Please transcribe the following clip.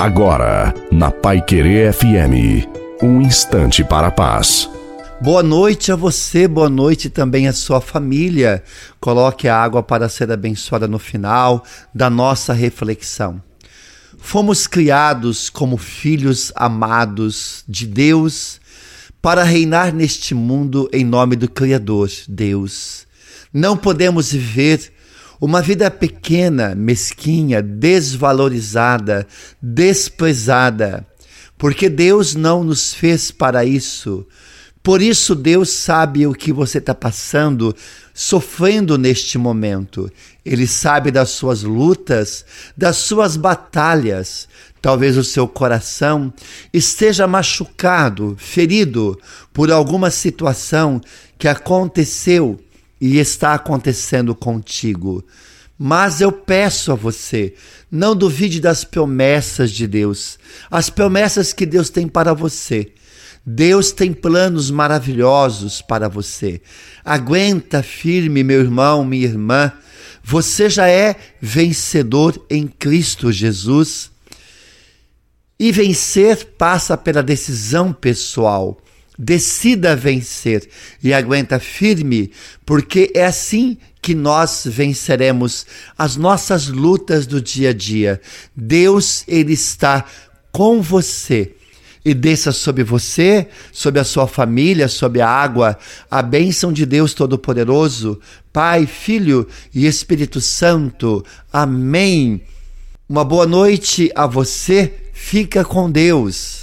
Agora, na Pai Querer FM, um instante para a paz. Boa noite a você, boa noite também à sua família. Coloque a água para ser abençoada no final da nossa reflexão. Fomos criados como filhos amados de Deus para reinar neste mundo em nome do Criador, Deus. Não podemos viver uma vida pequena, mesquinha, desvalorizada, desprezada, porque Deus não nos fez para isso. Por isso, Deus sabe o que você está passando, sofrendo neste momento. Ele sabe das suas lutas, das suas batalhas. Talvez o seu coração esteja machucado, ferido por alguma situação que aconteceu e está acontecendo contigo. Mas eu peço a você, não duvide das promessas de Deus, as promessas que Deus tem para você. Deus tem planos maravilhosos para você. Aguenta firme, meu irmão, minha irmã. Você já é vencedor em Cristo Jesus. E vencer passa pela decisão pessoal decida vencer e aguenta firme, porque é assim que nós venceremos as nossas lutas do dia a dia. Deus, ele está com você e desça sobre você, sobre a sua família, sobre a água, a bênção de Deus Todo-Poderoso, Pai, Filho e Espírito Santo. Amém. Uma boa noite a você. Fica com Deus.